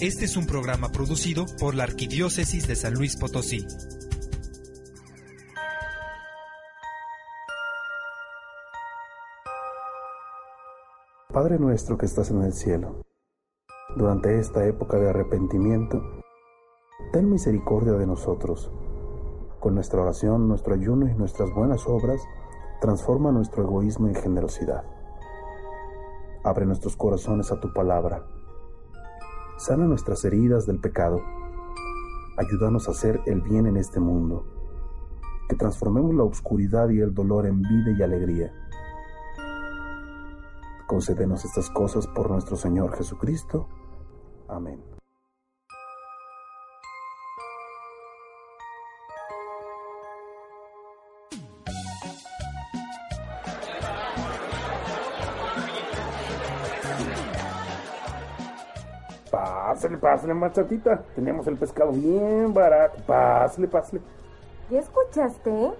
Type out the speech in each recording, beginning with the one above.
Este es un programa producido por la Arquidiócesis de San Luis Potosí. Padre nuestro que estás en el cielo, durante esta época de arrepentimiento, ten misericordia de nosotros. Con nuestra oración, nuestro ayuno y nuestras buenas obras, transforma nuestro egoísmo en generosidad. Abre nuestros corazones a tu palabra sana nuestras heridas del pecado, ayúdanos a hacer el bien en este mundo, que transformemos la oscuridad y el dolor en vida y alegría. Concédenos estas cosas por nuestro Señor Jesucristo. Amén. Pásale, machatita. Tenemos el pescado bien barato. Pásale, pásale. ¿Ya escuchaste?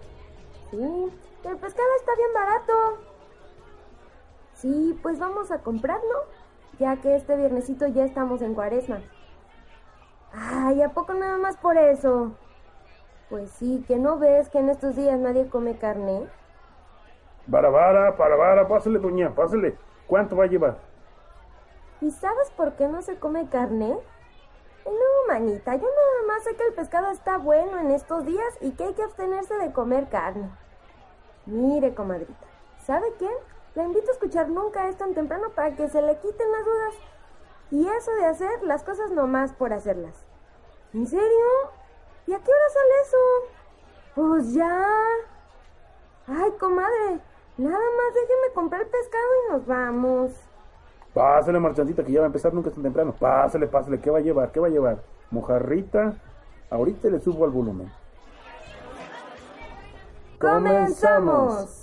Sí, el pescado está bien barato. Sí, pues vamos a comprarlo, ya que este viernesito ya estamos en cuaresma. Ay, ¿a poco nada más por eso? Pues sí, que no ves que en estos días nadie come carne. Vara, vara, para, vara, pásale, doña, pásale. ¿Cuánto va a llevar? ¿Y sabes por qué no se come carne? No, manita, yo nada más sé que el pescado está bueno en estos días y que hay que abstenerse de comer carne. Mire, comadrita, ¿sabe qué? La invito a escuchar nunca es tan temprano para que se le quiten las dudas. Y eso de hacer las cosas nomás por hacerlas. ¿En serio? ¿Y a qué hora sale eso? Pues ya. Ay, comadre, nada más déjeme comprar pescado y nos vamos. Pásale, marchantita, que ya va a empezar nunca tan temprano. Pásale, pásale. ¿Qué va a llevar? ¿Qué va a llevar? Mojarrita. Ahorita le subo al volumen. ¡Comenzamos!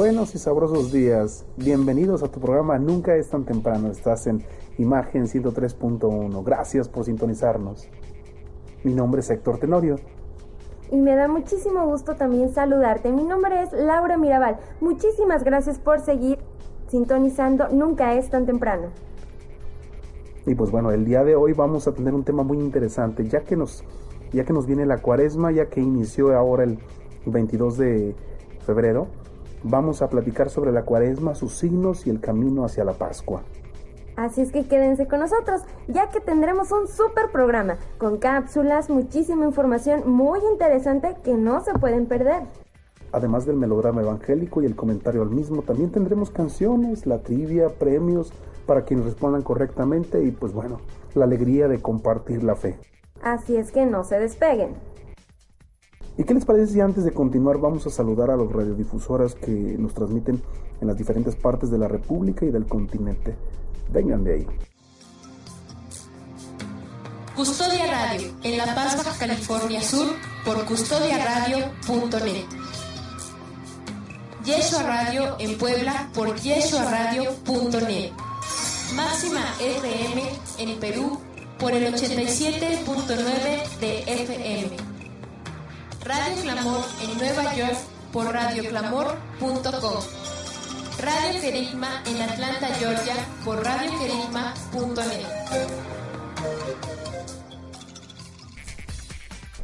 Buenos y sabrosos días. Bienvenidos a tu programa Nunca es tan temprano. Estás en Imagen 103.1. Gracias por sintonizarnos. Mi nombre es Héctor Tenorio. Y me da muchísimo gusto también saludarte. Mi nombre es Laura Mirabal. Muchísimas gracias por seguir sintonizando Nunca es tan temprano. Y pues bueno, el día de hoy vamos a tener un tema muy interesante, ya que nos ya que nos viene la Cuaresma, ya que inició ahora el 22 de febrero Vamos a platicar sobre la cuaresma, sus signos y el camino hacia la Pascua. Así es que quédense con nosotros, ya que tendremos un super programa con cápsulas, muchísima información muy interesante que no se pueden perder. Además del melodrama evangélico y el comentario al mismo, también tendremos canciones, la trivia, premios para quienes respondan correctamente y pues bueno, la alegría de compartir la fe. Así es que no se despeguen. ¿Y qué les parece si antes de continuar vamos a saludar a los radiodifusoras que nos transmiten en las diferentes partes de la República y del continente? Vengan de ahí. Custodia Radio, en La Paz, California Sur, por custodiaradio.net. Yeshua Radio en Puebla por yeshuaradio.net. Máxima FM en Perú por el 87.9 de FM Radio Clamor en Nueva York por radioclamor.com. Radio Querigma en Atlanta, Georgia por radioquerigma.net.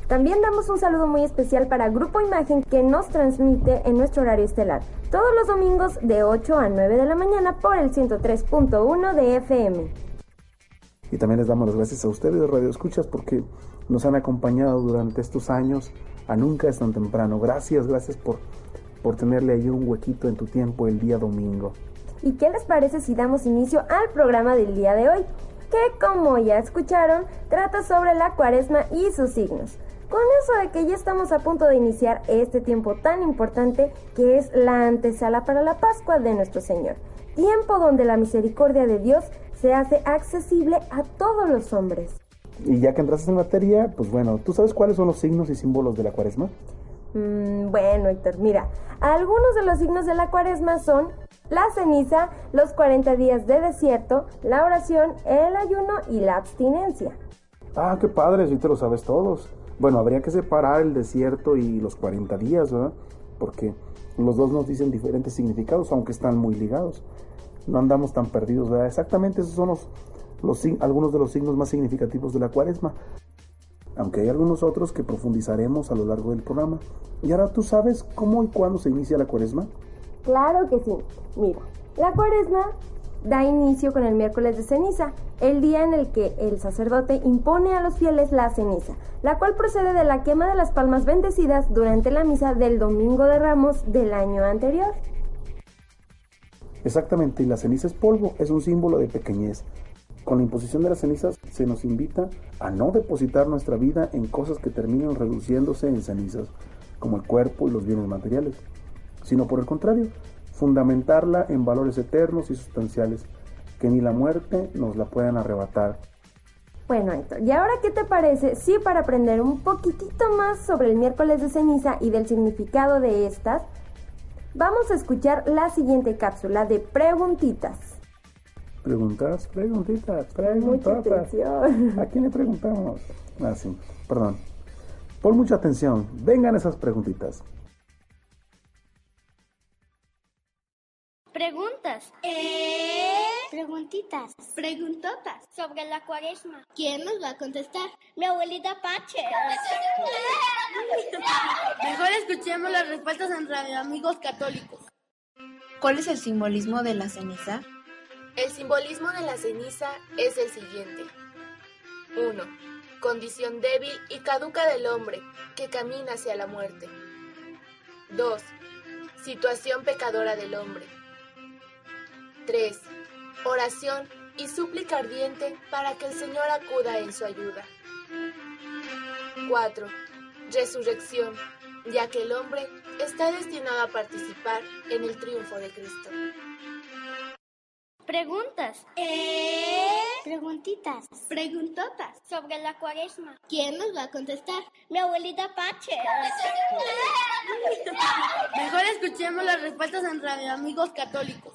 También damos un saludo muy especial para Grupo Imagen que nos transmite en nuestro horario estelar, todos los domingos de 8 a 9 de la mañana por el 103.1 de FM. Y también les damos las gracias a ustedes de Radio Escuchas porque nos han acompañado durante estos años a Nunca es tan temprano. Gracias, gracias por, por tenerle ahí un huequito en tu tiempo el día domingo. ¿Y qué les parece si damos inicio al programa del día de hoy? Que como ya escucharon, trata sobre la cuaresma y sus signos. Con eso de que ya estamos a punto de iniciar este tiempo tan importante que es la antesala para la Pascua de nuestro Señor, tiempo donde la misericordia de Dios se hace accesible a todos los hombres. Y ya que entraste en materia, pues bueno, ¿tú sabes cuáles son los signos y símbolos de la cuaresma? Mm, bueno, Héctor, mira, algunos de los signos de la cuaresma son la ceniza, los 40 días de desierto, la oración, el ayuno y la abstinencia. Ah, qué padre, si te lo sabes todos. Bueno, habría que separar el desierto y los 40 días, ¿verdad? Porque los dos nos dicen diferentes significados, aunque están muy ligados. No andamos tan perdidos, ¿verdad? Exactamente esos son los, los, algunos de los signos más significativos de la cuaresma. Aunque hay algunos otros que profundizaremos a lo largo del programa. Y ahora, ¿tú sabes cómo y cuándo se inicia la cuaresma? Claro que sí. Mira, la cuaresma da inicio con el miércoles de ceniza, el día en el que el sacerdote impone a los fieles la ceniza, la cual procede de la quema de las palmas bendecidas durante la misa del Domingo de Ramos del año anterior. Exactamente, y la ceniza es polvo, es un símbolo de pequeñez. Con la imposición de las cenizas se nos invita a no depositar nuestra vida en cosas que terminan reduciéndose en cenizas, como el cuerpo y los bienes materiales, sino por el contrario, fundamentarla en valores eternos y sustanciales, que ni la muerte nos la puedan arrebatar. Bueno, Héctor, ¿y ahora qué te parece si para aprender un poquitito más sobre el miércoles de ceniza y del significado de estas, vamos a escuchar la siguiente cápsula de preguntitas? Preguntas, preguntitas, preguntas. ¿A quién le preguntamos? Ah, sí, perdón. Por mucha atención, vengan esas preguntitas. Preguntas. Eh. Preguntitas. Preguntotas. Sobre la cuaresma. ¿Quién nos va a contestar? Mi abuelita Pache. Mejor escuchemos las respuestas entre amigos católicos. ¿Cuál es el simbolismo de la ceniza? El simbolismo de la ceniza es el siguiente. 1. Condición débil y caduca del hombre que camina hacia la muerte. 2. Situación pecadora del hombre. 3. Oración y súplica ardiente para que el Señor acuda en su ayuda. 4. Resurrección, ya que el hombre está destinado a participar en el triunfo de Cristo. Preguntas. Eh. Preguntitas. Preguntotas. Sobre la cuaresma. ¿Quién nos va a contestar? Mi abuelita Pache. Mejor escuchemos las respuestas entre amigos católicos.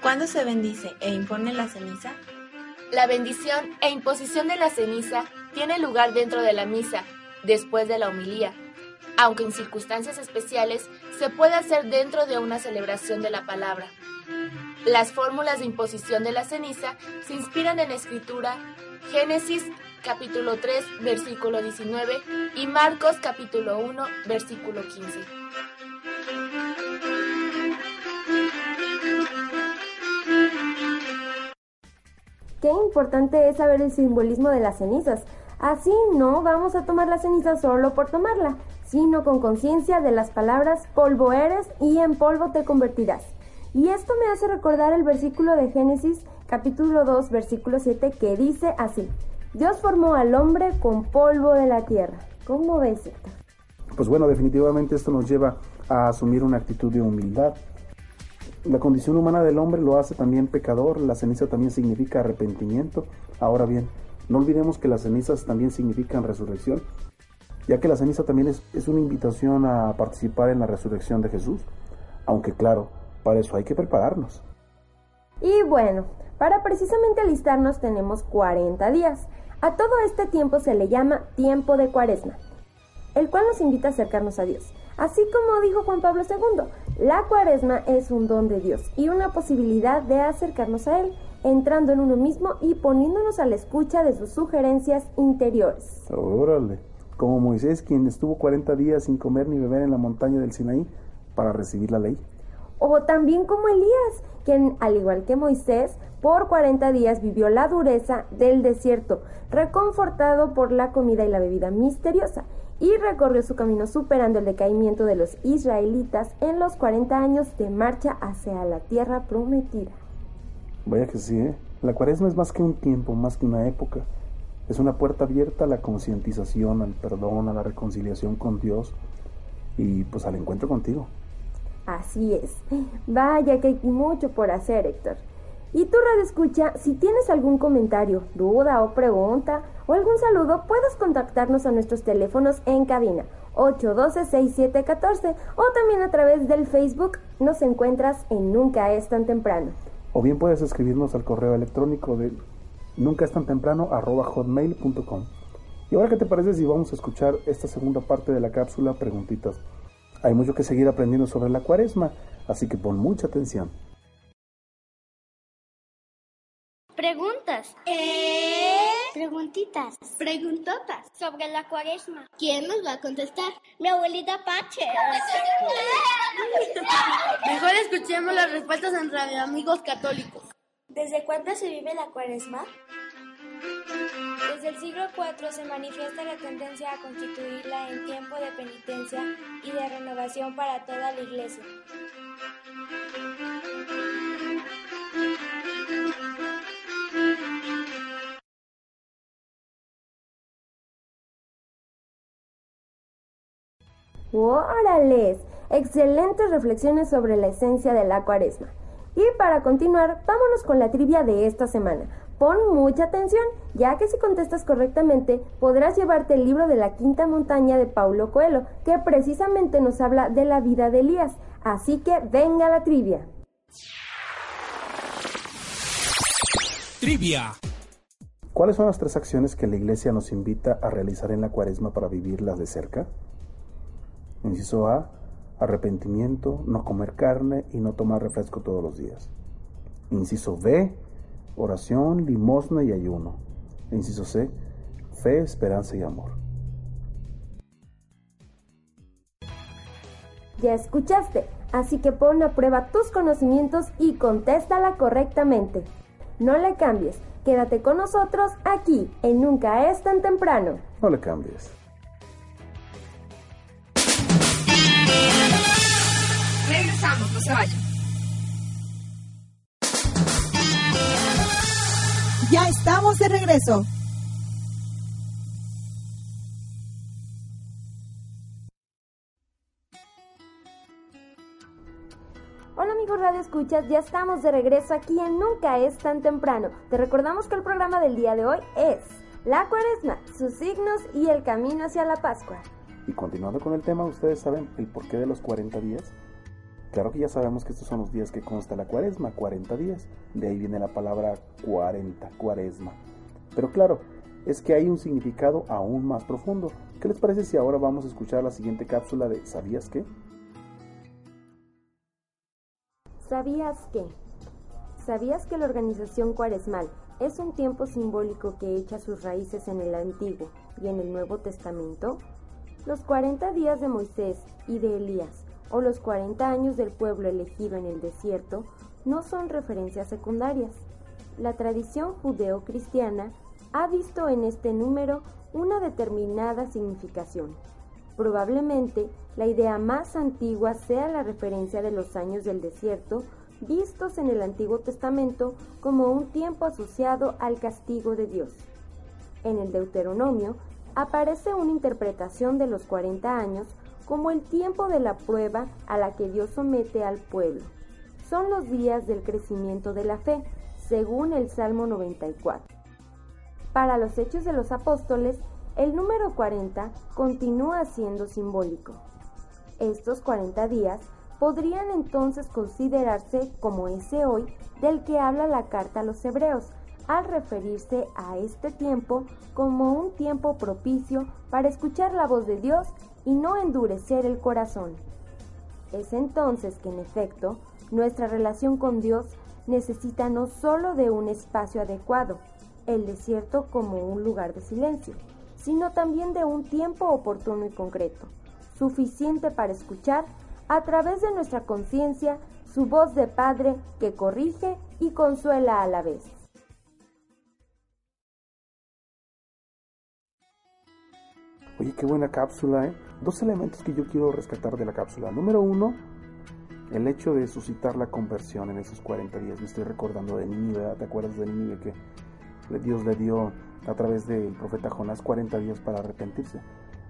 ¿Cuándo se bendice e impone la ceniza? La bendición e imposición de la ceniza tiene lugar dentro de la misa, después de la homilía, aunque en circunstancias especiales se puede hacer dentro de una celebración de la palabra. Las fórmulas de imposición de la ceniza se inspiran en la escritura Génesis capítulo 3 versículo 19 y Marcos capítulo 1 versículo 15. Qué importante es saber el simbolismo de las cenizas. Así no vamos a tomar la ceniza solo por tomarla, sino con conciencia de las palabras polvo eres y en polvo te convertirás. Y esto me hace recordar el versículo de Génesis capítulo 2 versículo 7 que dice así, Dios formó al hombre con polvo de la tierra. ¿Cómo ves, Héctor? Pues bueno, definitivamente esto nos lleva a asumir una actitud de humildad. La condición humana del hombre lo hace también pecador, la ceniza también significa arrepentimiento. Ahora bien, no olvidemos que las cenizas también significan resurrección, ya que la ceniza también es, es una invitación a participar en la resurrección de Jesús, aunque claro, para eso hay que prepararnos. Y bueno, para precisamente alistarnos tenemos 40 días. A todo este tiempo se le llama tiempo de cuaresma, el cual nos invita a acercarnos a Dios. Así como dijo Juan Pablo II, la cuaresma es un don de Dios y una posibilidad de acercarnos a Él, entrando en uno mismo y poniéndonos a la escucha de sus sugerencias interiores. Órale, como Moisés quien estuvo 40 días sin comer ni beber en la montaña del Sinaí para recibir la ley. O también como Elías, quien, al igual que Moisés, por 40 días vivió la dureza del desierto, reconfortado por la comida y la bebida misteriosa, y recorrió su camino superando el decaimiento de los israelitas en los 40 años de marcha hacia la tierra prometida. Vaya que sí, ¿eh? La cuaresma es más que un tiempo, más que una época. Es una puerta abierta a la concientización, al perdón, a la reconciliación con Dios y pues al encuentro contigo. Así es. Vaya que hay mucho por hacer, Héctor. Y tú, Radio Escucha, si tienes algún comentario, duda o pregunta o algún saludo, puedes contactarnos a nuestros teléfonos en cabina 812-6714 o también a través del Facebook nos encuentras en Nunca es tan temprano. O bien puedes escribirnos al correo electrónico de nunca es tan temprano hotmail.com. Y ahora, ¿qué te parece si vamos a escuchar esta segunda parte de la cápsula Preguntitas? Hay mucho que seguir aprendiendo sobre la cuaresma, así que pon mucha atención. Preguntas. ¿Eh? Preguntitas. Preguntotas. Sobre la cuaresma. ¿Quién nos va a contestar? Mi abuelita Pache. Mejor escuchemos las respuestas en Radio Amigos Católicos. ¿Desde cuándo se vive la cuaresma? El siglo IV se manifiesta la tendencia a constituirla en tiempo de penitencia y de renovación para toda la Iglesia. ¡Órales! Excelentes reflexiones sobre la esencia de la cuaresma. Y para continuar, vámonos con la trivia de esta semana. Pon mucha atención, ya que si contestas correctamente podrás llevarte el libro de la quinta montaña de Paulo Coelho, que precisamente nos habla de la vida de Elías. Así que venga la trivia. Trivia. ¿Cuáles son las tres acciones que la Iglesia nos invita a realizar en la cuaresma para vivirlas de cerca? Inciso A, arrepentimiento, no comer carne y no tomar refresco todos los días. Inciso B, oración, limosna y ayuno. Inciso C, fe, esperanza y amor. Ya escuchaste, así que pon a prueba tus conocimientos y contéstala correctamente. No le cambies, quédate con nosotros aquí en Nunca es tan temprano. No le cambies. Regresamos, no se vayan. Ya estamos de regreso. Hola amigos Radio Escuchas, ya estamos de regreso aquí en Nunca es tan temprano. Te recordamos que el programa del día de hoy es La Cuaresma, sus signos y el camino hacia la Pascua. Y continuando con el tema, ¿ustedes saben el porqué de los 40 días? Claro que ya sabemos que estos son los días que consta la cuaresma, 40 días. De ahí viene la palabra 40, cuaresma. Pero claro, es que hay un significado aún más profundo. ¿Qué les parece si ahora vamos a escuchar la siguiente cápsula de ¿Sabías qué? ¿Sabías qué? ¿Sabías que la organización cuaresmal es un tiempo simbólico que echa sus raíces en el Antiguo y en el Nuevo Testamento? Los 40 días de Moisés y de Elías o los 40 años del pueblo elegido en el desierto no son referencias secundarias. La tradición judeo-cristiana ha visto en este número una determinada significación. Probablemente la idea más antigua sea la referencia de los años del desierto vistos en el Antiguo Testamento como un tiempo asociado al castigo de Dios. En el Deuteronomio aparece una interpretación de los 40 años como el tiempo de la prueba a la que Dios somete al pueblo. Son los días del crecimiento de la fe, según el Salmo 94. Para los hechos de los apóstoles, el número 40 continúa siendo simbólico. Estos 40 días podrían entonces considerarse como ese hoy del que habla la carta a los hebreos, al referirse a este tiempo como un tiempo propicio para escuchar la voz de Dios y no endurecer el corazón. Es entonces que, en efecto, nuestra relación con Dios necesita no sólo de un espacio adecuado, el desierto como un lugar de silencio, sino también de un tiempo oportuno y concreto, suficiente para escuchar a través de nuestra conciencia su voz de Padre que corrige y consuela a la vez. Oye, qué buena cápsula, ¿eh? Dos elementos que yo quiero rescatar de la cápsula. Número uno, el hecho de suscitar la conversión en esos 40 días. Me estoy recordando de Nínive, ¿te acuerdas de Nínive que Dios le dio a través del profeta Jonás 40 días para arrepentirse?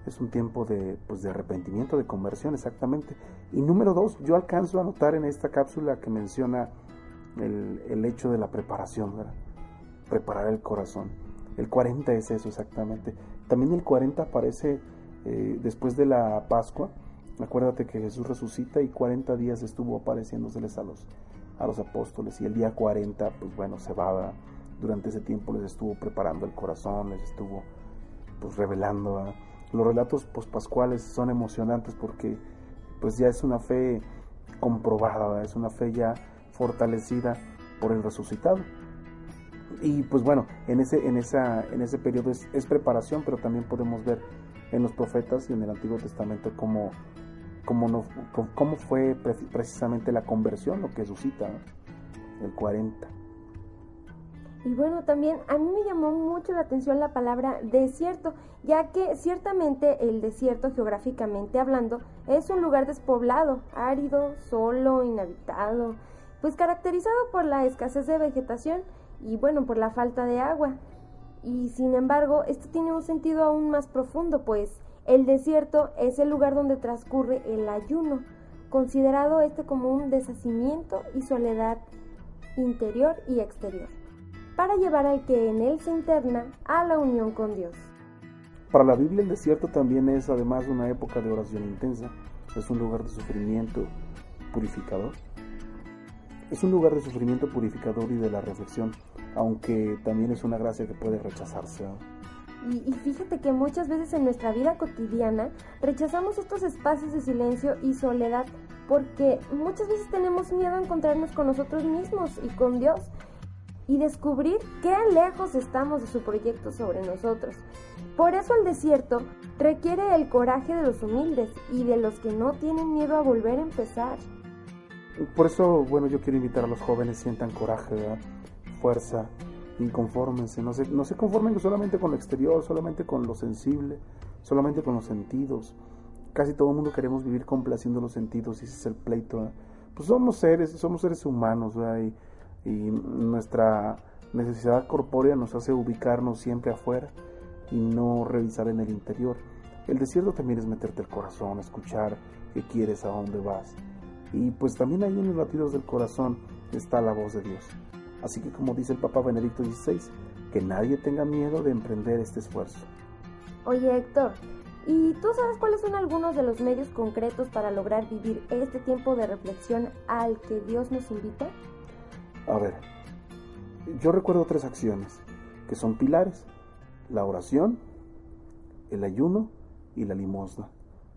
Es un tiempo de, pues, de arrepentimiento, de conversión, exactamente. Y número dos, yo alcanzo a notar en esta cápsula que menciona el, el hecho de la preparación, ¿verdad? Preparar el corazón. El 40 es eso exactamente. También el 40 aparece eh, después de la Pascua. Acuérdate que Jesús resucita y 40 días estuvo apareciéndoseles a los, a los apóstoles. Y el día 40, pues bueno, se va. Durante ese tiempo les estuvo preparando el corazón, les estuvo pues revelando. Los relatos pospascuales son emocionantes porque pues ya es una fe comprobada, es una fe ya fortalecida por el resucitado. Y pues bueno, en ese, en esa, en ese periodo es, preparación, pero también podemos ver en los profetas y en el Antiguo Testamento cómo, cómo, cómo fue precisamente la conversión, lo que suscita el 40. Y bueno, también a mí me llamó mucho la atención la palabra desierto, ya que ciertamente el desierto geográficamente hablando es un lugar despoblado, árido, solo, inhabitado, pues caracterizado por la escasez de vegetación y bueno, por la falta de agua. Y sin embargo, esto tiene un sentido aún más profundo, pues el desierto es el lugar donde transcurre el ayuno, considerado este como un deshacimiento y soledad interior y exterior para llevar al que en él se interna a la unión con Dios. Para la Biblia el desierto también es además una época de oración intensa, es un lugar de sufrimiento purificador. Es un lugar de sufrimiento purificador y de la reflexión, aunque también es una gracia que puede rechazarse. Y, y, fíjate que muchas veces en nuestra vida cotidiana rechazamos estos espacios de silencio y soledad porque muchas veces tenemos miedo a encontrarnos con nosotros mismos y con Dios y descubrir qué lejos estamos de su proyecto sobre nosotros. Por eso el desierto requiere el coraje de los humildes y de los que no tienen miedo a volver a empezar. Por eso, bueno, yo quiero invitar a los jóvenes, sientan coraje, fuerza, inconfórmense, no se, no se conformen solamente con lo exterior, solamente con lo sensible, solamente con los sentidos. Casi todo el mundo queremos vivir complaciendo los sentidos y ese es el pleito. Pues somos seres, somos seres humanos, ¿verdad? y nuestra necesidad corpórea nos hace ubicarnos siempre afuera y no revisar en el interior. El desierto también es meterte el corazón, escuchar qué quieres, a dónde vas. Y pues también ahí en los latidos del corazón está la voz de Dios. Así que como dice el Papa Benedicto XVI, que nadie tenga miedo de emprender este esfuerzo. Oye Héctor, ¿y tú sabes cuáles son algunos de los medios concretos para lograr vivir este tiempo de reflexión al que Dios nos invita? A ver, yo recuerdo tres acciones que son pilares, la oración, el ayuno y la limosna,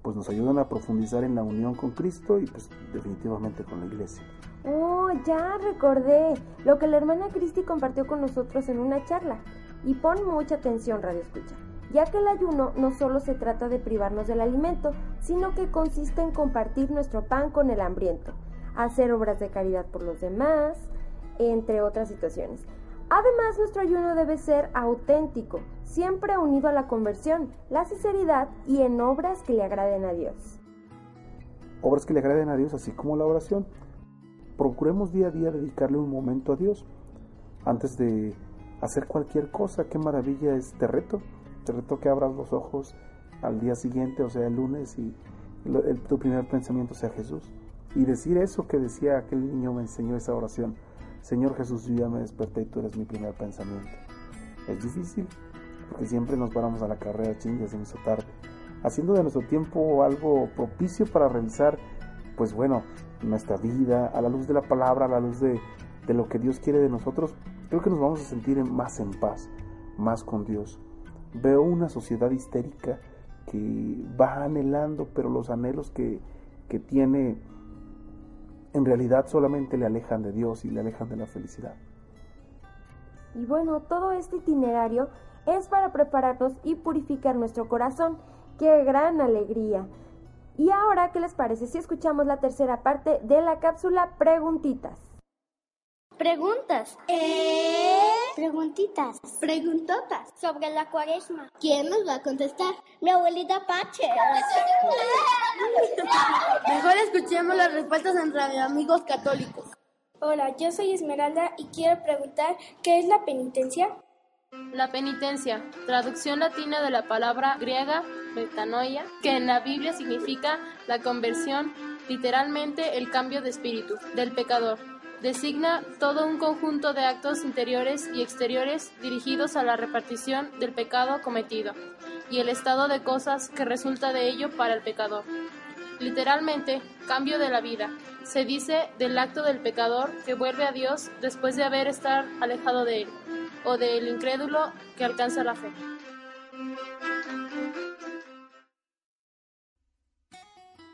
pues nos ayudan a profundizar en la unión con Cristo y pues definitivamente con la iglesia. Oh, ya recordé lo que la hermana Cristi compartió con nosotros en una charla. Y pon mucha atención, Radio Escucha, ya que el ayuno no solo se trata de privarnos del alimento, sino que consiste en compartir nuestro pan con el hambriento, hacer obras de caridad por los demás, entre otras situaciones. Además, nuestro ayuno debe ser auténtico, siempre unido a la conversión, la sinceridad y en obras que le agraden a Dios. Obras que le agraden a Dios, así como la oración. Procuremos día a día dedicarle un momento a Dios antes de hacer cualquier cosa. Qué maravilla es este reto. Te reto que abras los ojos al día siguiente, o sea, el lunes, y tu primer pensamiento sea Jesús. Y decir eso que decía aquel niño me enseñó esa oración. Señor Jesús, yo ya me desperté y tú eres mi primer pensamiento. Es difícil, porque siempre nos paramos a la carrera, ching, ya se me hizo tarde. Haciendo de nuestro tiempo algo propicio para revisar, pues bueno, nuestra vida, a la luz de la palabra, a la luz de, de lo que Dios quiere de nosotros, creo que nos vamos a sentir más en paz, más con Dios. Veo una sociedad histérica que va anhelando, pero los anhelos que, que tiene en realidad solamente le alejan de Dios y le alejan de la felicidad. Y bueno, todo este itinerario es para prepararnos y purificar nuestro corazón. ¡Qué gran alegría! Y ahora, ¿qué les parece si escuchamos la tercera parte de la cápsula Preguntitas? Preguntas. ¿Eh? Preguntitas. Preguntotas. Sobre la cuaresma. ¿Quién nos va a contestar? Mi abuelita Pache. Mejor escuchemos las respuestas entre amigos católicos. Hola, yo soy Esmeralda y quiero preguntar ¿qué es la penitencia? La penitencia, traducción latina de la palabra griega metanoia, que en la Biblia significa la conversión, literalmente el cambio de espíritu del pecador. Designa todo un conjunto de actos interiores y exteriores dirigidos a la repartición del pecado cometido y el estado de cosas que resulta de ello para el pecador. Literalmente, cambio de la vida. Se dice del acto del pecador que vuelve a Dios después de haber estado alejado de él o del incrédulo que alcanza la fe.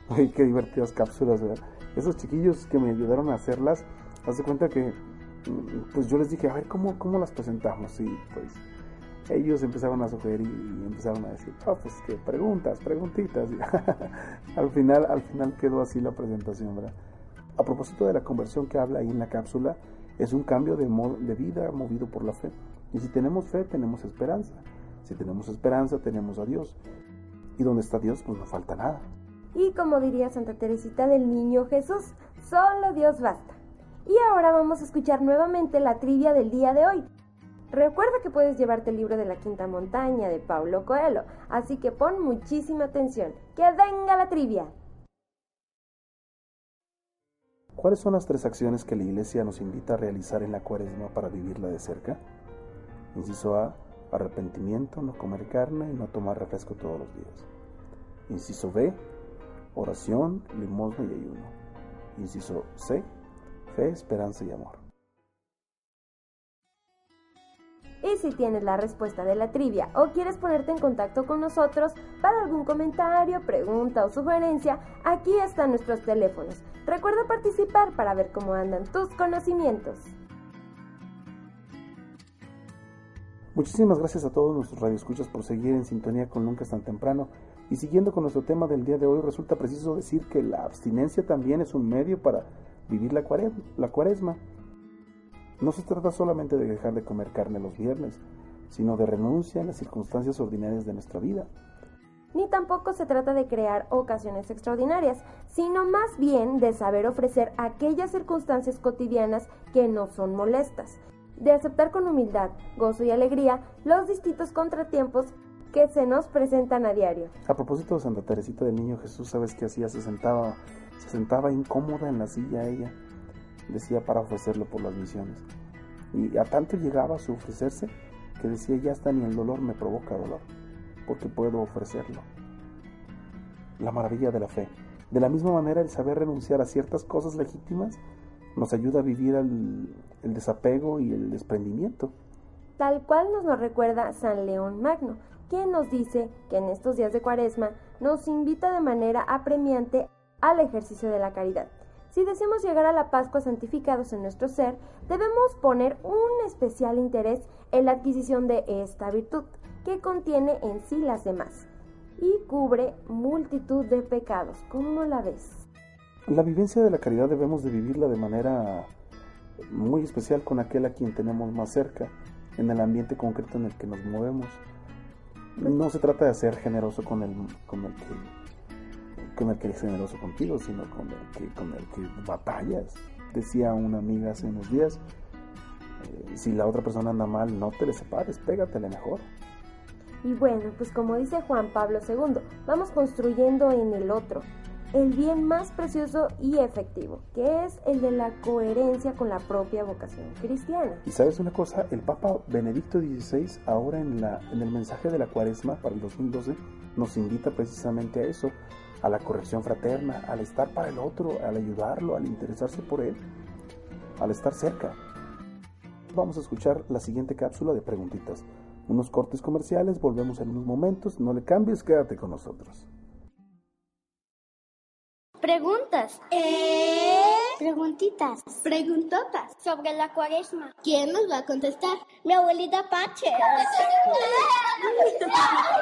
Ay, qué divertidas cápsulas, ¿verdad? Esos chiquillos que me ayudaron a hacerlas, haz de cuenta que, mm, pues yo les dije, a ver, ¿cómo, cómo las presentamos? Y pues ellos empezaron a sugerir y empezaron a decir, oh, pues que preguntas, preguntitas. al final, al final quedó así la presentación, ¿verdad? A propósito de la conversión que habla ahí en la cápsula, es un cambio de, de vida movido por la fe. Y si tenemos fe, tenemos esperanza. Si tenemos esperanza, tenemos a Dios. Y donde está Dios, pues no falta nada. Y como diría Santa Teresita del Niño Jesús, solo Dios basta. Y ahora vamos a escuchar nuevamente la trivia del día de hoy. Recuerda que puedes llevarte el libro de la quinta montaña de Paulo Coelho, así que pon muchísima atención. ¡Que venga la trivia! ¿Cuáles son las tres acciones que la Iglesia nos invita a realizar en la cuaresma para vivirla de cerca? Inciso A, arrepentimiento, no comer carne y no tomar refresco todos los días. Inciso B, oración, limosna y ayuno. Inciso C, fe, esperanza y amor. Y si tienes la respuesta de la trivia o quieres ponerte en contacto con nosotros para algún comentario, pregunta o sugerencia, aquí están nuestros teléfonos. Recuerda participar para ver cómo andan tus conocimientos. Muchísimas gracias a todos nuestros radioescuchas por seguir en sintonía con Nunca es tan temprano. Y siguiendo con nuestro tema del día de hoy, resulta preciso decir que la abstinencia también es un medio para vivir la, cuaresma. No se trata solamente de dejar de comer carne los viernes, sino de renuncia en las circunstancias ordinarias de nuestra vida. Ni tampoco se trata de crear ocasiones extraordinarias, sino más bien de saber ofrecer aquellas circunstancias cotidianas que no son molestas, de aceptar con humildad, gozo y alegría los distintos contratiempos que se nos presentan a diario. A propósito de Santa Teresita del Niño Jesús, ¿sabes qué hacía? Se sentaba, se sentaba incómoda en la silla ella, decía para ofrecerlo por las misiones. Y a tanto llegaba a su ofrecerse que decía, ya está ni el dolor me provoca dolor, porque puedo ofrecerlo. La maravilla de la fe. De la misma manera, el saber renunciar a ciertas cosas legítimas nos ayuda a vivir el, desapego y el desprendimiento. Tal cual nos lo recuerda San León Magno, quien nos dice que en estos días de cuaresma nos invita de manera apremiante al ejercicio de la caridad. Si deseamos llegar a la Pascua santificados en nuestro ser, debemos poner un especial interés en la adquisición de esta virtud, que contiene en sí las demás, y cubre multitud de pecados. ¿Cómo la ves? La vivencia de la caridad debemos de vivirla de manera muy especial con aquel a quien tenemos más cerca, en el ambiente concreto en el que nos movemos. No se trata de ser generoso con el, con el que con el que es generoso contigo, sino con el que, con el que batallas. Decía una amiga hace unos días, eh, si la otra persona anda mal, no te le separes, pégatele mejor. Y bueno, pues como dice Juan Pablo II, vamos construyendo en el otro, el bien más precioso y efectivo, que es el de la coherencia con la propia vocación cristiana. Y sabes una cosa, el Papa Benedicto XVI ahora en, la, en el mensaje de la cuaresma para el 2012 nos invita precisamente a eso, a la corrección fraterna, al estar para el otro, al ayudarlo, al interesarse por él, al estar cerca. Vamos a escuchar la siguiente cápsula de preguntitas. Unos cortes comerciales, volvemos en unos momentos, no le cambies, quédate con nosotros. Preguntas. ¿Eh? Preguntitas. Preguntotas. Sobre la cuaresma. ¿Quién nos va a contestar? Mi abuelita Pache.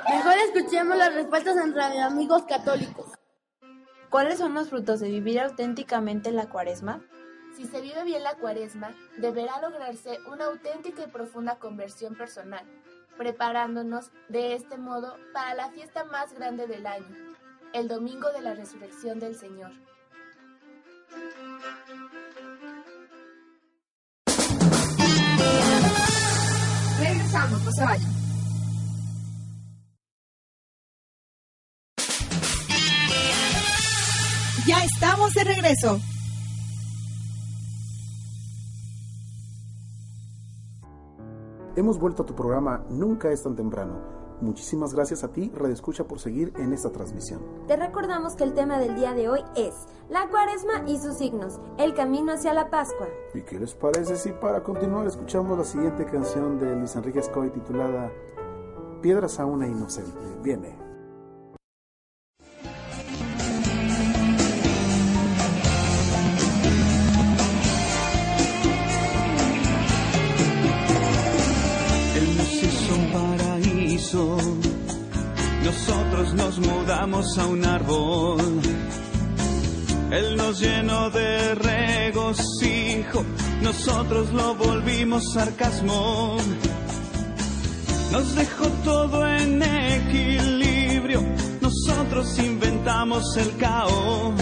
Mejor escuchemos las respuestas entre amigos católicos. ¿Cuáles son los frutos de vivir auténticamente la cuaresma? Si se vive bien la cuaresma, deberá lograrse una auténtica y profunda conversión personal, preparándonos de este modo para la fiesta más grande del año, el domingo de la resurrección del Señor. Regresamos, no se vayan. Ya estamos de regreso. Hemos vuelto a tu programa Nunca es tan temprano. Muchísimas gracias a ti, Radio Escucha, por seguir en esta transmisión. Te recordamos que el tema del día de hoy es la cuaresma y sus signos, el camino hacia la Pascua. ¿Y qué les parece si para continuar escuchamos la siguiente canción de Luis Enrique Escoy titulada Piedras a una inocente? Viene. Nosotros nos mudamos a un árbol. Él nos llenó de regocijo, nosotros lo volvimos sarcasmo. Nos dejó todo en equilibrio, nosotros inventamos el caos.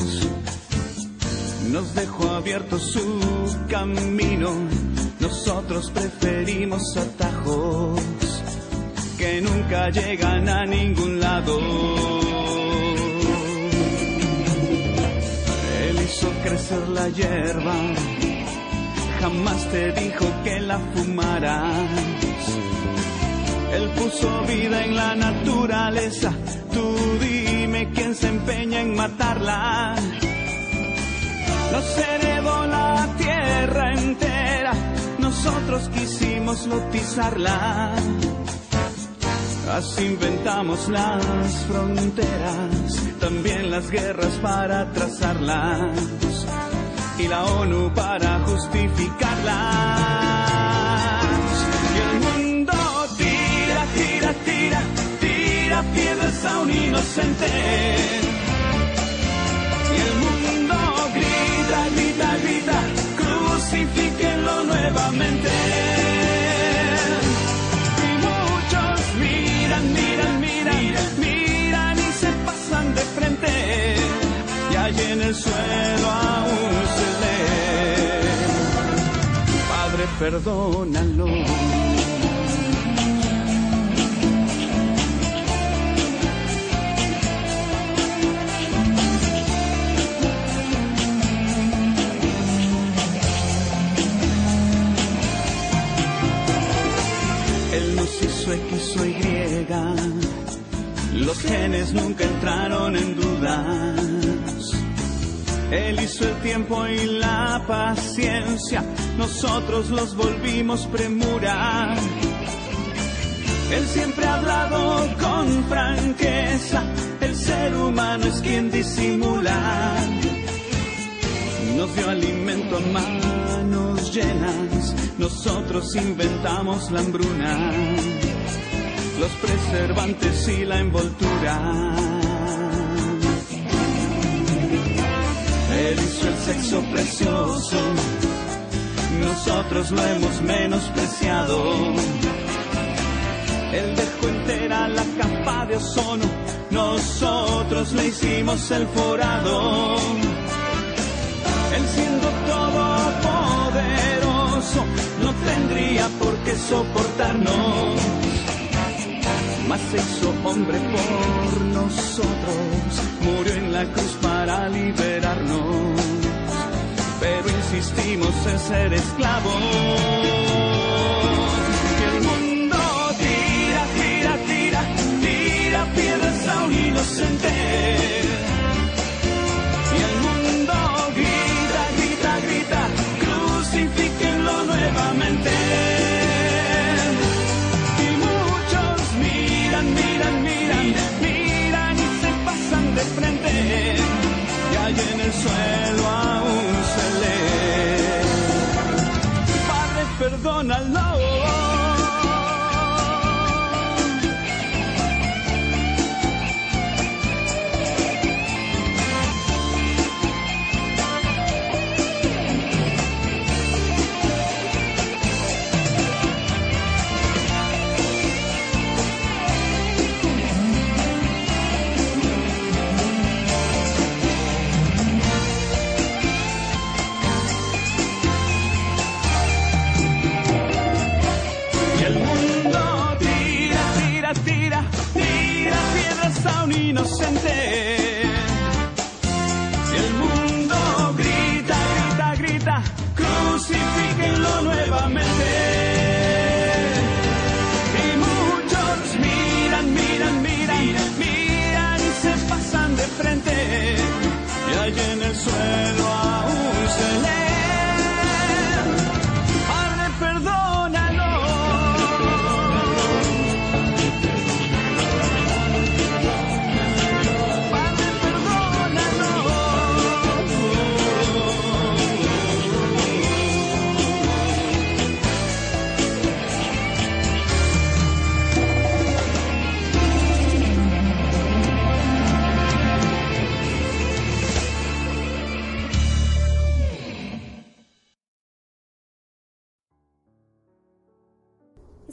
Nos dejó abierto su camino, nosotros preferimos atajos que nunca llegan a ningún lado. Él hizo crecer la hierba, jamás te dijo que la fumaras. Él puso vida en la naturaleza, tú dime quién se empeña en matarla. Nos heredó la tierra entera, nosotros quisimos lotizarla. Así inventamos las fronteras, también las guerras para trazarlas y la ONU para justificarlas. Y el mundo tira, tira, tira, tira piedras a un inocente. Y el mundo grita, grita, grita, crucifíquenlo nuevamente. El suelo aún se lee. Padre, perdónalo. Él nos hizo X o Y. Los genes nunca entraron en dudas. Él hizo el tiempo y la paciencia. Nosotros los volvimos premura. Él siempre ha hablado con franqueza. El ser humano es quien disimula. Nos dio alimento a manos llenas, nosotros inventamos la hambruna, los preservantes y la envoltura. Él hizo el sexo precioso, nosotros lo hemos menospreciado. Él dejó entera la capa de ozono, nosotros le hicimos el forado. Él siendo todopoderoso no tendría por qué soportarnos. Mas se hizo hombre por nosotros, murió en la cruz para liberarnos. Pero insistimos en ser esclavos. Y el mundo tira, tira, tira, tira piedras a un inocente. gonna love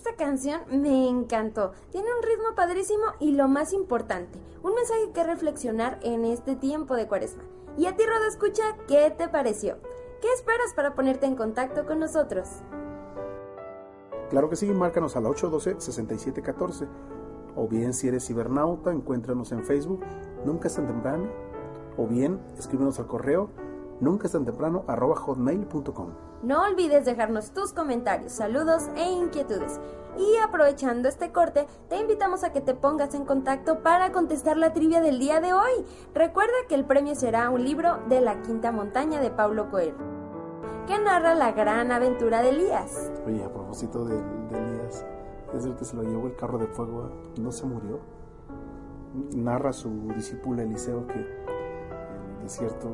Esta canción me encantó. Tiene un ritmo padrísimo y lo más importante, un mensaje que reflexionar en este tiempo de cuaresma. Y a ti, Rodo Escucha, ¿qué te pareció? ¿Qué esperas para ponerte en contacto con nosotros? Claro que sí, márcanos a la 812-6714. O bien, si eres cibernauta, encuéntranos en Facebook, nunca es tan temprano. O bien, escríbenos al correo, nunca es tan temprano, arroba hotmail.com. No olvides dejarnos tus comentarios, saludos e inquietudes. Y aprovechando este corte, te invitamos a que te pongas en contacto para contestar la trivia del día de hoy. Recuerda que el premio será un libro de La Quinta Montaña de Paulo Coelho, que narra la gran aventura de Elías. Oye, a propósito de, de Elías, es el que se lo llevó el carro de fuego, no se murió. Narra su discípulo Eliseo que en el desierto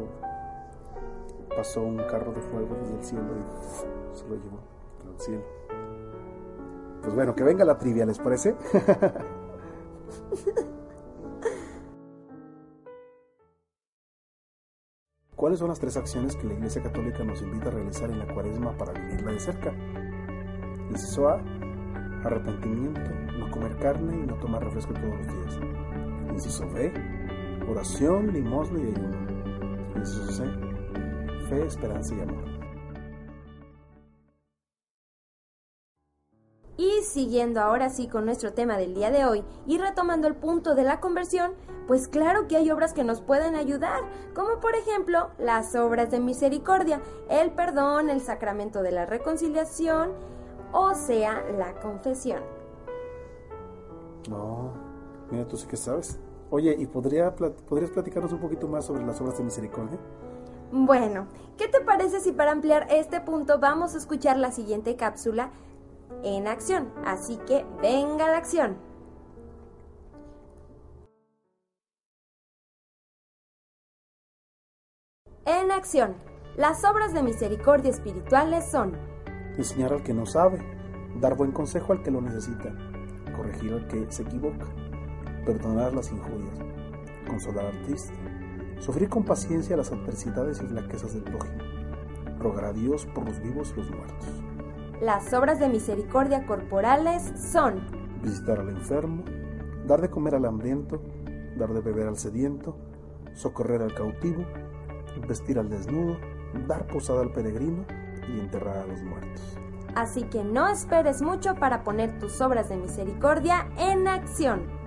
pasó un carro de fuego desde el cielo y se lo llevó al cielo. Pues bueno, que venga la trivia, ¿les parece? ¿Cuáles son las tres acciones que la Iglesia Católica nos invita a realizar en la cuaresma para vivirla de cerca? Inciso A, arrepentimiento, no comer carne y no tomar refresco todos los días. Inciso B, oración, limosna y ayuno. Inciso C, fe, esperanza y amor. Y siguiendo ahora sí con nuestro tema del día de hoy y retomando el punto de la conversión, pues claro que hay obras que nos pueden ayudar, como por ejemplo las obras de misericordia, el perdón, el sacramento de la reconciliación, o sea, la confesión. No, mira, tú sí que sabes. Oye, ¿y podría, podrías platicarnos un poquito más sobre las obras de misericordia? Bueno, ¿qué te parece si para ampliar este punto vamos a escuchar la siguiente cápsula en acción? Así que venga la acción. En acción, las obras de misericordia espirituales son enseñar al que no sabe, dar buen consejo al que lo necesita, corregir al que se equivoca, perdonar las injurias, consolar al triste, sufrir con paciencia las adversidades y flaquezas del prójimo, rogar a Dios por los vivos y los muertos. Las obras de misericordia corporales son visitar al enfermo, dar de comer al hambriento, dar de beber al sediento, socorrer al cautivo, vestir al desnudo, dar posada al peregrino y enterrar a los muertos. Así que no esperes mucho para poner tus obras de misericordia en acción.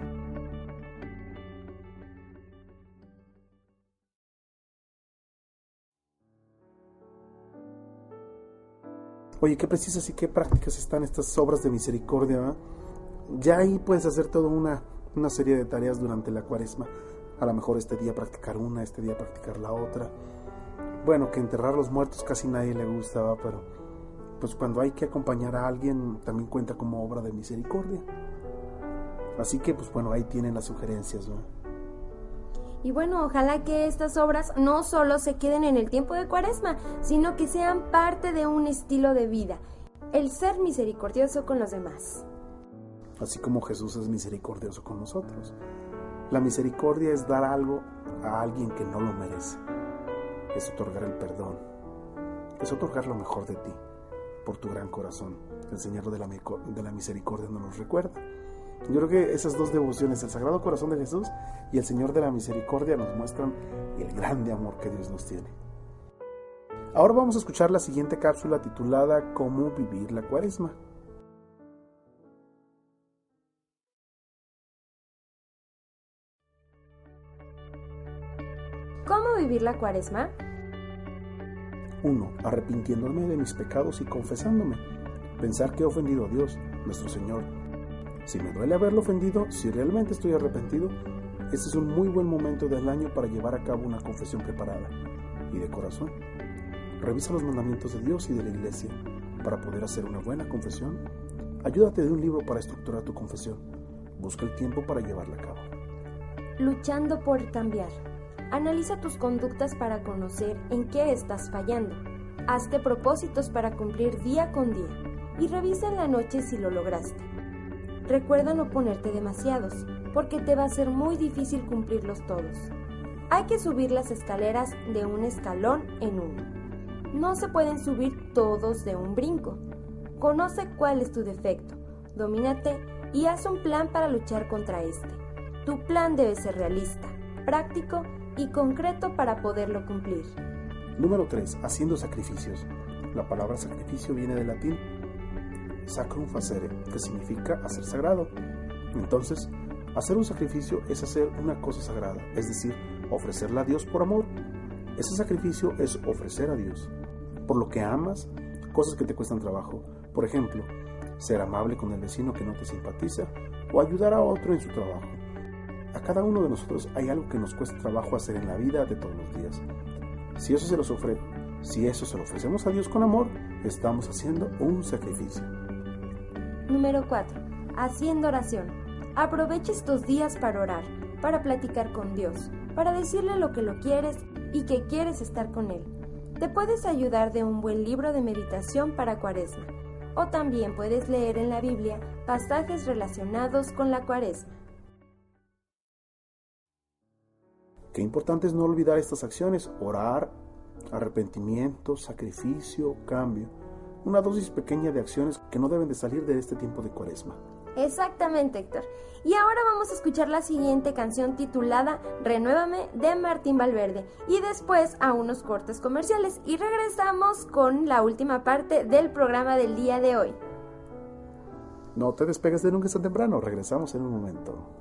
Oye, qué precisas y qué prácticas están estas obras de misericordia. ¿eh? Ya ahí puedes hacer toda una, una serie de tareas durante la cuaresma. A lo mejor este día practicar una, este día practicar la otra. Bueno, que enterrar los muertos casi nadie le gustaba, pero pues cuando hay que acompañar a alguien también cuenta como obra de misericordia. Así que pues bueno, ahí tienen las sugerencias. ¿no? Y bueno, ojalá que estas obras no solo se queden en el tiempo de cuaresma, sino que sean parte de un estilo de vida, el ser misericordioso con los demás. Así como Jesús es misericordioso con nosotros. La misericordia es dar algo a alguien que no lo merece. Es otorgar el perdón. Es otorgar lo mejor de ti por tu gran corazón. El Señor de la, de la misericordia nos lo recuerda. Yo creo que esas dos devociones, el Sagrado Corazón de Jesús y el Señor de la Misericordia, nos muestran el grande amor que Dios nos tiene. Ahora vamos a escuchar la siguiente cápsula titulada Cómo vivir la cuaresma. vivir la cuaresma? 1. Arrepintiéndome de mis pecados y confesándome. Pensar que he ofendido a Dios, nuestro Señor. Si me duele haberlo ofendido, si realmente estoy arrepentido, este es un muy buen momento del año para llevar a cabo una confesión preparada y de corazón. Revisa los mandamientos de Dios y de la Iglesia para poder hacer una buena confesión. Ayúdate de un libro para estructurar tu confesión. Busca el tiempo para llevarla a cabo. Luchando por cambiar. Analiza tus conductas para conocer en qué estás fallando. Hazte propósitos para cumplir día con día y revisa en la noche si lo lograste. Recuerda no ponerte demasiados, porque te va a ser muy difícil cumplirlos todos. Hay que subir las escaleras de un escalón en uno. No se pueden subir todos de un brinco. Conoce cuál es tu defecto, domínate y haz un plan para luchar contra este. Tu plan debe ser realista, práctico y concreto para poderlo cumplir. Número 3. Haciendo sacrificios. La palabra sacrificio viene del latín sacrum facere, que significa hacer sagrado. Entonces, hacer un sacrificio es hacer una cosa sagrada, es decir, ofrecerla a Dios por amor. Ese sacrificio es ofrecer a Dios. Por lo que amas, cosas que te cuestan trabajo. Por ejemplo, ser amable con el vecino que no te simpatiza o ayudar a otro en su trabajo. A cada uno de nosotros hay algo que nos cuesta trabajo hacer en la vida de todos los días. Si eso se los ofrece, si eso se lo ofrecemos a Dios con amor, estamos haciendo un sacrificio. Número 4. Haciendo oración. Aprovecha estos días para orar, para platicar con Dios, para decirle lo que lo quieres y que quieres estar con Él. Te puedes ayudar de un buen libro de meditación para cuaresma. O también puedes leer en la Biblia pasajes relacionados con la cuaresma. Qué importante es no olvidar estas acciones, orar, arrepentimiento, sacrificio, cambio. Una dosis pequeña de acciones que no deben de salir de este tiempo de cuaresma. Exactamente, Héctor. Y ahora vamos a escuchar la siguiente canción titulada Renuévame de Martín Valverde y después a unos cortes comerciales y regresamos con la última parte del programa del día de hoy. No te despegues de nunca tan temprano, regresamos en un momento.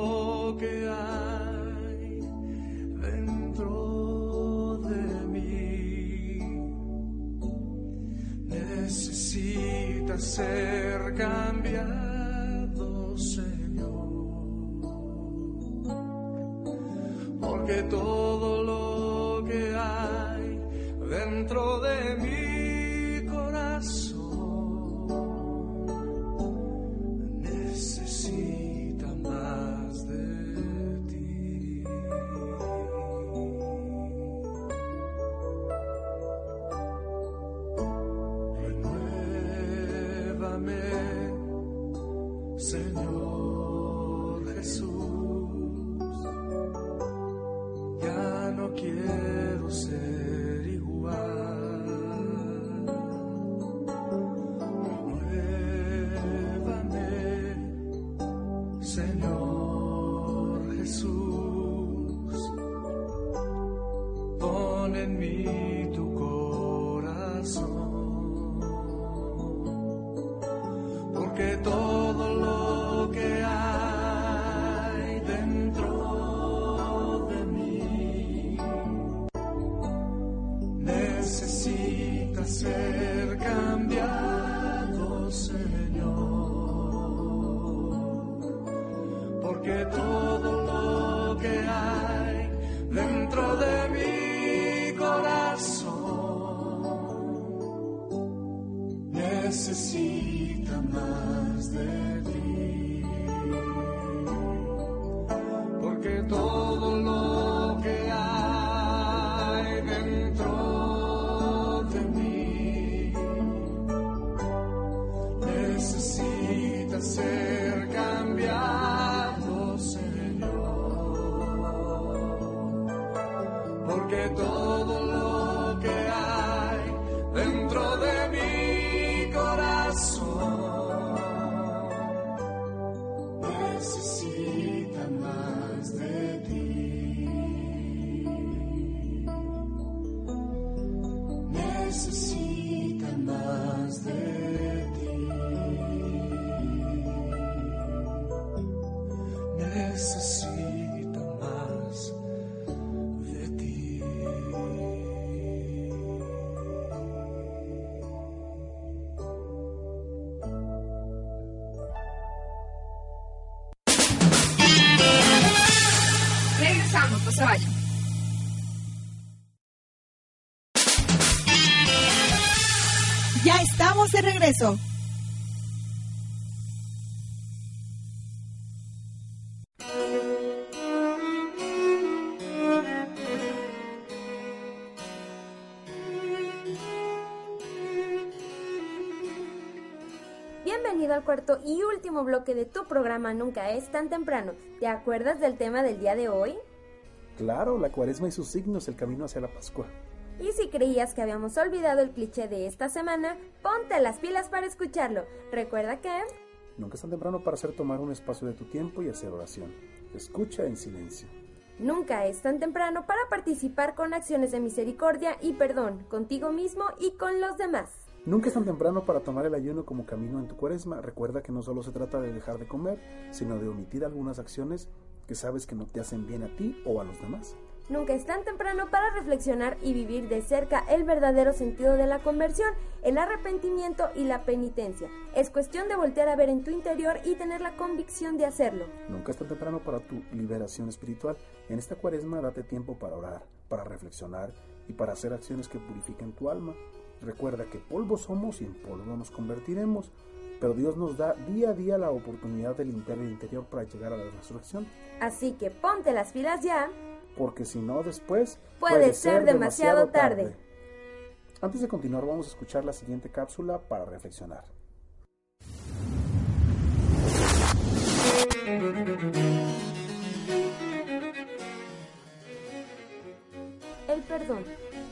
de ti. Bienvenido al cuarto y último bloque de tu programa Nunca es tan temprano. ¿Te acuerdas del tema del día de hoy? Claro, la cuaresma y sus signos, el camino hacia la Pascua. Y si creías que habíamos olvidado el cliché de esta semana, ponte las pilas para escucharlo. Recuerda que... Nunca es tan temprano para hacer tomar un espacio de tu tiempo y hacer oración. Escucha en silencio. Nunca es tan temprano para participar con acciones de misericordia y perdón contigo mismo y con los demás. Nunca es tan temprano para tomar el ayuno como camino en tu cuaresma. Recuerda que no solo se trata de dejar de comer, sino de omitir algunas acciones que sabes que no te hacen bien a ti o a los demás. Nunca es tan temprano para reflexionar y vivir de cerca el verdadero sentido de la conversión, el arrepentimiento y la penitencia. Es cuestión de voltear a ver en tu interior y tener la convicción de hacerlo. Nunca es tan temprano para tu liberación espiritual. En esta cuaresma date tiempo para orar, para reflexionar y para hacer acciones que purifiquen tu alma. Recuerda que polvo somos y en polvo nos convertiremos, pero Dios nos da día a día la oportunidad de limpiar el interior para llegar a la resurrección. Así que ponte las pilas ya, porque si no después puede, ser demasiado tarde. Antes de continuar vamos a escuchar la siguiente cápsula para reflexionar. El perdón,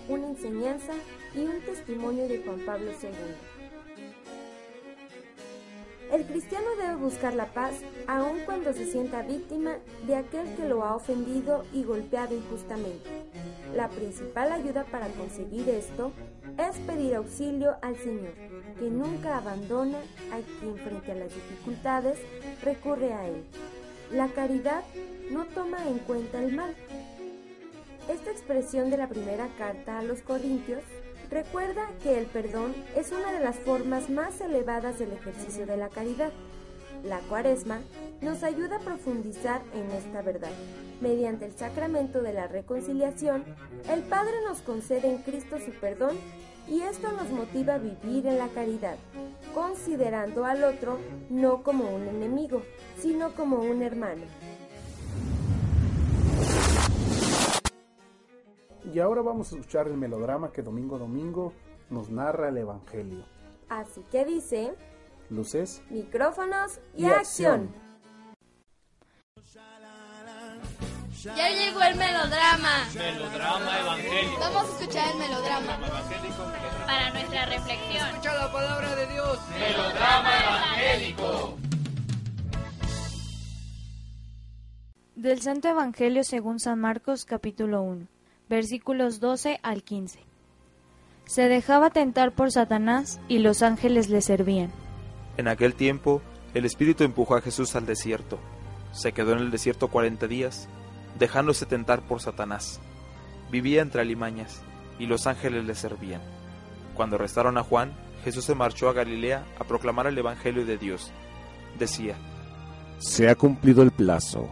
una enseñanza y un testimonio de Juan Pablo II. El cristiano debe buscar la paz aun cuando se sienta víctima de aquel que lo ha ofendido y golpeado injustamente. La principal ayuda para conseguir esto es pedir auxilio al Señor, que nunca abandona a quien frente a las dificultades recurre a Él. La caridad no toma en cuenta el mal. Esta expresión de la primera carta a los Corintios Recuerda que el perdón es una de las formas más elevadas del ejercicio de la caridad. La cuaresma nos ayuda a profundizar en esta verdad. Mediante el sacramento de la reconciliación, el Padre nos concede en Cristo su perdón y esto nos motiva a vivir en la caridad, considerando al otro no como un enemigo, sino como un hermano. Y ahora vamos a escuchar el melodrama que domingo a domingo nos narra el Evangelio. Así que dice... Luces, micrófonos y, y acción. Ya llegó el melodrama. Melodrama evangélico. Vamos a escuchar el melodrama. Para nuestra reflexión. Escucha la palabra de Dios. Melodrama evangélico. Del Santo Evangelio según San Marcos capítulo 1 versículos 12 al 15. Se dejaba tentar por Satanás y los ángeles le servían. En aquel tiempo, el Espíritu empujó a Jesús al desierto. Se quedó en el desierto cuarenta días, dejándose tentar por Satanás. Vivía entre alimañas, y los ángeles le servían. Cuando arrestaron a Juan, Jesús se marchó a Galilea a proclamar el Evangelio de Dios. Decía, Se ha cumplido el plazo,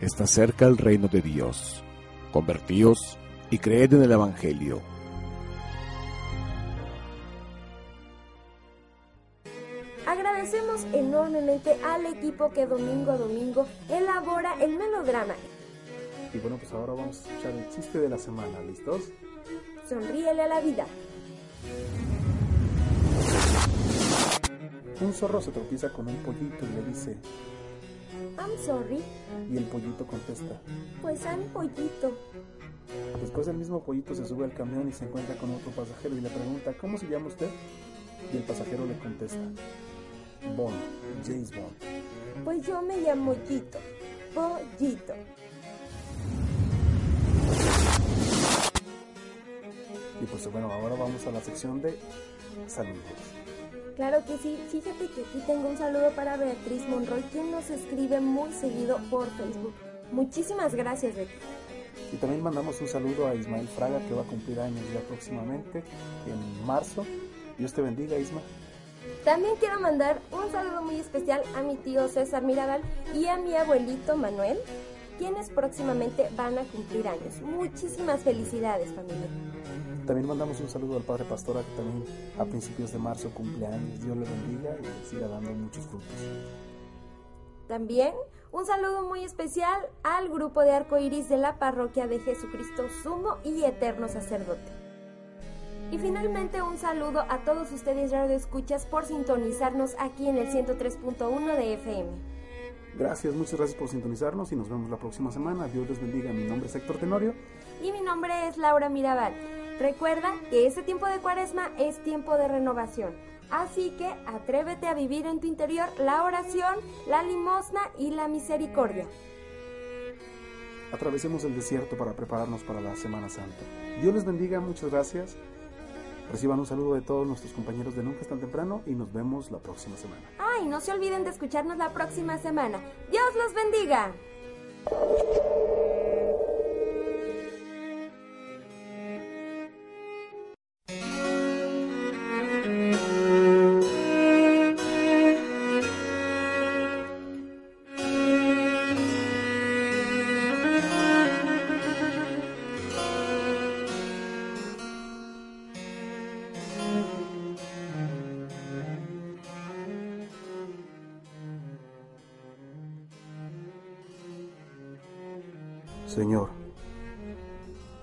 está cerca el reino de Dios. Convertíos y creed en el Evangelio. Agradecemos enormemente al equipo que domingo a domingo elabora el melodrama. Y bueno, pues ahora vamos a escuchar el chiste de la semana, ¿listos? Sonríele a la vida. Un zorro se tropieza con un pollito y le dice, I'm sorry. Y el pollito contesta, Pues I'm pollito. Después el mismo pollito se sube al camión y se encuentra con otro pasajero y le pregunta, ¿cómo se llama usted? Y el pasajero le contesta, Bond, James Bond. Pues yo me llamo Gito, Pollito. Y pues bueno, ahora vamos a la sección de saludos. Claro que sí, fíjate que aquí tengo un saludo para Beatriz Monroy, quien nos escribe muy seguido por Facebook. Muchísimas gracias, Betty. Y también mandamos un saludo a Ismael Fraga, que va a cumplir años ya próximamente, en marzo. Dios te bendiga, Isma. También quiero mandar un saludo muy especial a mi tío César Mirabal y a mi abuelito Manuel, quienes próximamente van a cumplir años. Muchísimas felicidades, familia. También mandamos un saludo al Padre Pastora, que también a principios de marzo cumple años. Dios le bendiga y le siga dando muchos frutos. También un saludo muy especial al grupo de arcoíris de la parroquia de Jesucristo, sumo y eterno sacerdote. Y finalmente un saludo a todos ustedes radio escuchas por sintonizarnos aquí en el 103.1 de FM. Gracias, muchas gracias por sintonizarnos y nos vemos la próxima semana. Dios les bendiga. Mi nombre es Héctor Tenorio. Y mi nombre es Laura Mirabal. Recuerda que este tiempo de cuaresma es tiempo de renovación. Así que atrévete a vivir en tu interior la oración, la limosna y la misericordia. Atravesemos el desierto para prepararnos para la Semana Santa. Dios les bendiga, muchas gracias. Reciban un saludo de todos nuestros compañeros de Nunca es tan temprano y nos vemos la próxima semana. Ay, no se olviden de escucharnos la próxima semana. Dios los bendiga.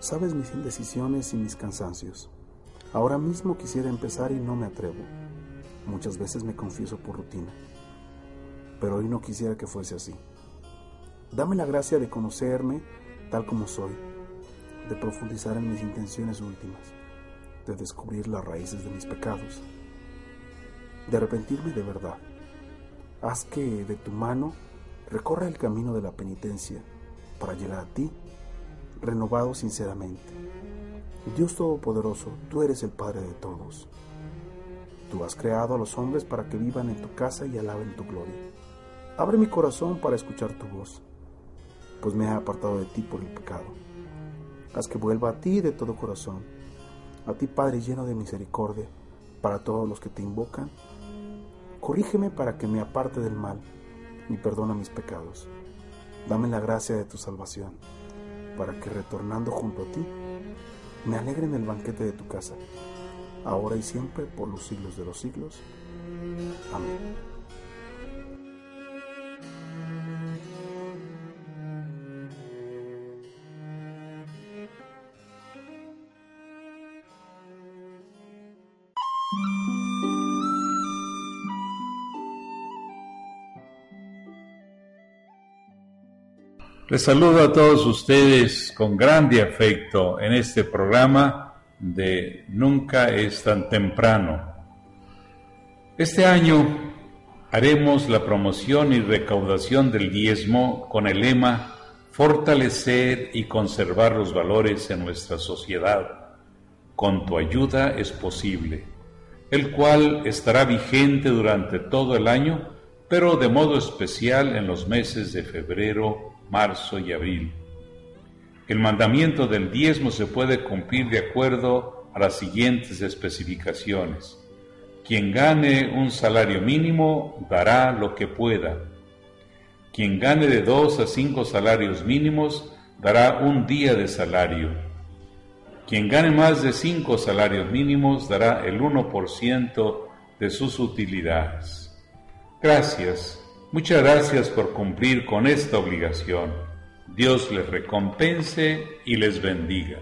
Sabes mis indecisiones y mis cansancios. Ahora mismo quisiera empezar y no me atrevo. Muchas veces me confieso por rutina, pero hoy no quisiera que fuese así. Dame la gracia de conocerme tal como soy, de profundizar en mis intenciones últimas, de descubrir las raíces de mis pecados, de arrepentirme de verdad. Haz que de tu mano recorra el camino de la penitencia para llegar a ti renovado sinceramente. Dios Todopoderoso, tú eres el Padre de todos. Tú has creado a los hombres para que vivan en tu casa y alaben tu gloria. Abre mi corazón para escuchar tu voz, pues me he apartado de ti por el pecado. Haz que vuelva a ti de todo corazón, a ti Padre lleno de misericordia, para todos los que te invocan. Corrígeme para que me aparte del mal y perdona mis pecados. Dame la gracia de tu salvación, para que retornando junto a ti, me alegre en el banquete de tu casa, ahora y siempre por los siglos de los siglos. Amén. Les saludo a todos ustedes con grande afecto en este programa de Nunca es tan temprano. Este año haremos la promoción y recaudación del diezmo con el lema Fortalecer y conservar los valores en nuestra sociedad. Con tu ayuda es posible, el cual estará vigente durante todo el año, pero de modo especial en los meses de febrero, marzo y abril. El mandamiento del diezmo se puede cumplir de acuerdo a las siguientes especificaciones. Quien gane un salario mínimo dará lo que pueda. Quien gane de dos a cinco salarios mínimos dará un día de salario. Quien gane más de cinco salarios mínimos dará el 1% de sus utilidades. Gracias. Muchas gracias por cumplir con esta obligación. Dios les recompense y les bendiga.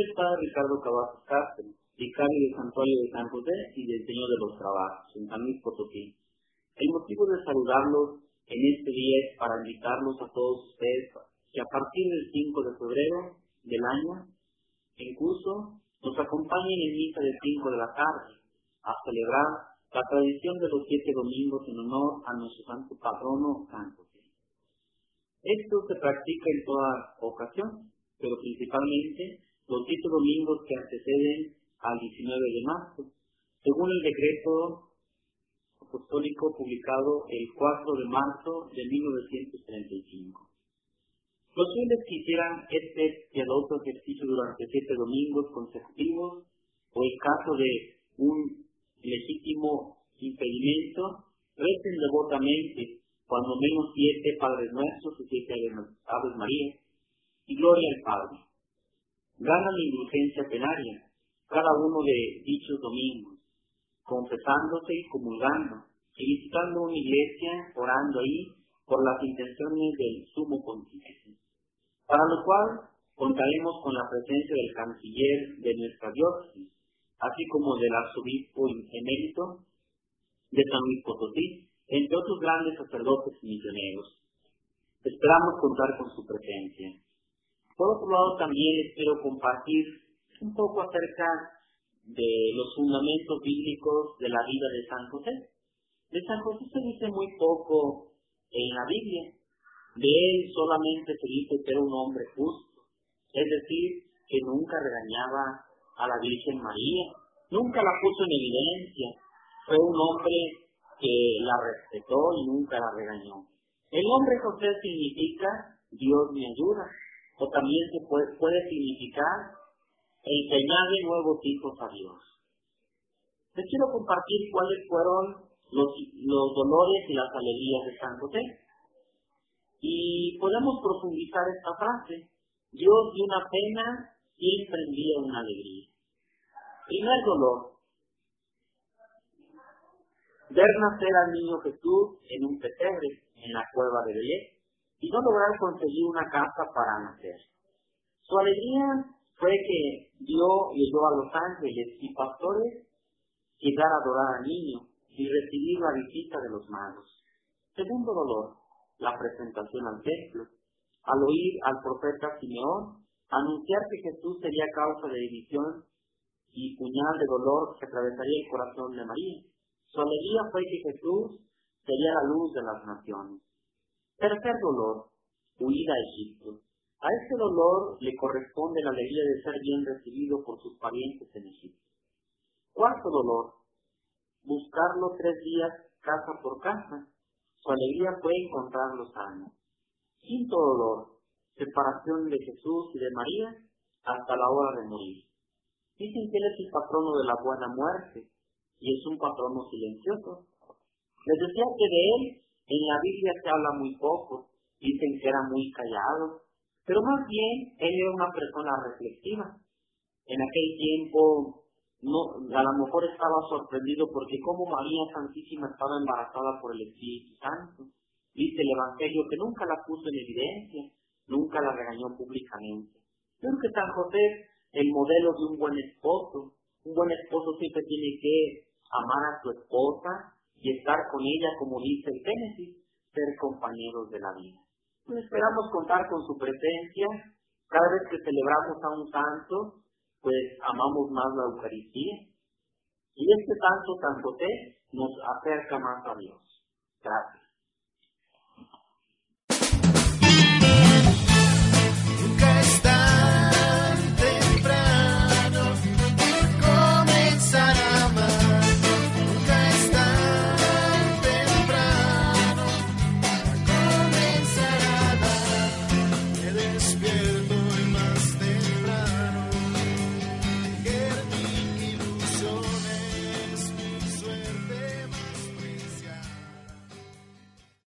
El padre Ricardo Cavazos Castro, vicario de Santuario de San José y del Señor de los Trabajos, en San Luis Potosí. El motivo de saludarlos en este día es para invitarlos a todos ustedes que a partir del 5 de febrero del año en curso nos acompañen en misa de 5 de la tarde a celebrar la tradición de los siete domingos en honor a nuestro santo patrono San José. Esto se practica en toda ocasión, pero principalmente los siete domingos que anteceden al 19 de marzo, según el decreto apostólico publicado el 4 de marzo de 1935. Los fieles que hicieran este piadoso ejercicio durante siete domingos consecutivos, o en caso de un legítimo impedimento, recen devotamente cuando menos siete Padres Nuestros y siete Aves María, y gloria al Padre. Ganan indulgencia penaria cada uno de dichos domingos, confesándose y comulgando, y visitando una iglesia, orando ahí por las intenciones del sumo pontífice. Para lo cual contaremos con la presencia del canciller de nuestra diócesis, así como del arzobispo emérito de San Luis Potosí, entre otros grandes sacerdotes y misioneros. Esperamos contar con su presencia. Por otro lado, también les quiero compartir un poco acerca de los fundamentos bíblicos de la vida de San José. De San José se dice muy poco en la Biblia. De él solamente se dice que era un hombre justo, es decir, que nunca regañaba a la Virgen María, nunca la puso en evidencia, fue un hombre que la respetó y nunca la regañó. El nombre José significa Dios me ayuda o también se puede, significar enseñarle nuevos hijos a Dios. Les quiero compartir cuáles fueron los, los dolores y las alegrías de San José. Y podemos profundizar esta frase. Dios de una pena siempre envía una alegría. Primer dolor. Ver nacer al niño Jesús en un pesebre en la cueva de Belén y no lograr conseguir una casa para nacer. Su alegría fue que Dios llegó a los ángeles y pastores llegar a adorar al niño y recibir la visita de los magos. Segundo dolor, la presentación al templo. Al oír al profeta Simeón anunciar que Jesús sería causa de división y puñal de dolor que atravesaría el corazón de María. Su alegría fue que Jesús sería la luz de las naciones. Tercer dolor, huida a Egipto. A este dolor le corresponde la alegría de ser bien recibido por sus parientes en Egipto. Cuarto dolor, buscarlo tres días casa por casa. Su alegría fue encontrarlo sano. Quinto dolor, separación de Jesús y de María hasta la hora de morir. Dicen que él es el patrono de la buena muerte y es un patrono silencioso. Les decía que de él en la Biblia se habla muy poco, dicen que era muy callado, pero más bien él era una persona reflexiva. En aquel tiempo no, a lo mejor estaba sorprendido porque como María Santísima estaba embarazada por el Espíritu Santo. Dice el Evangelio que nunca la puso en evidencia, nunca la regañó públicamente. Creo que San José el modelo de un buen esposo. Un buen esposo siempre tiene que amar a su esposa y estar con ella, como dice el Génesis, ser compañeros de la vida. Pues esperamos contar con su presencia. Cada vez que celebramos a un santo, pues amamos más la Eucaristía. Y este santo San José nos acerca más a Dios. Gracias.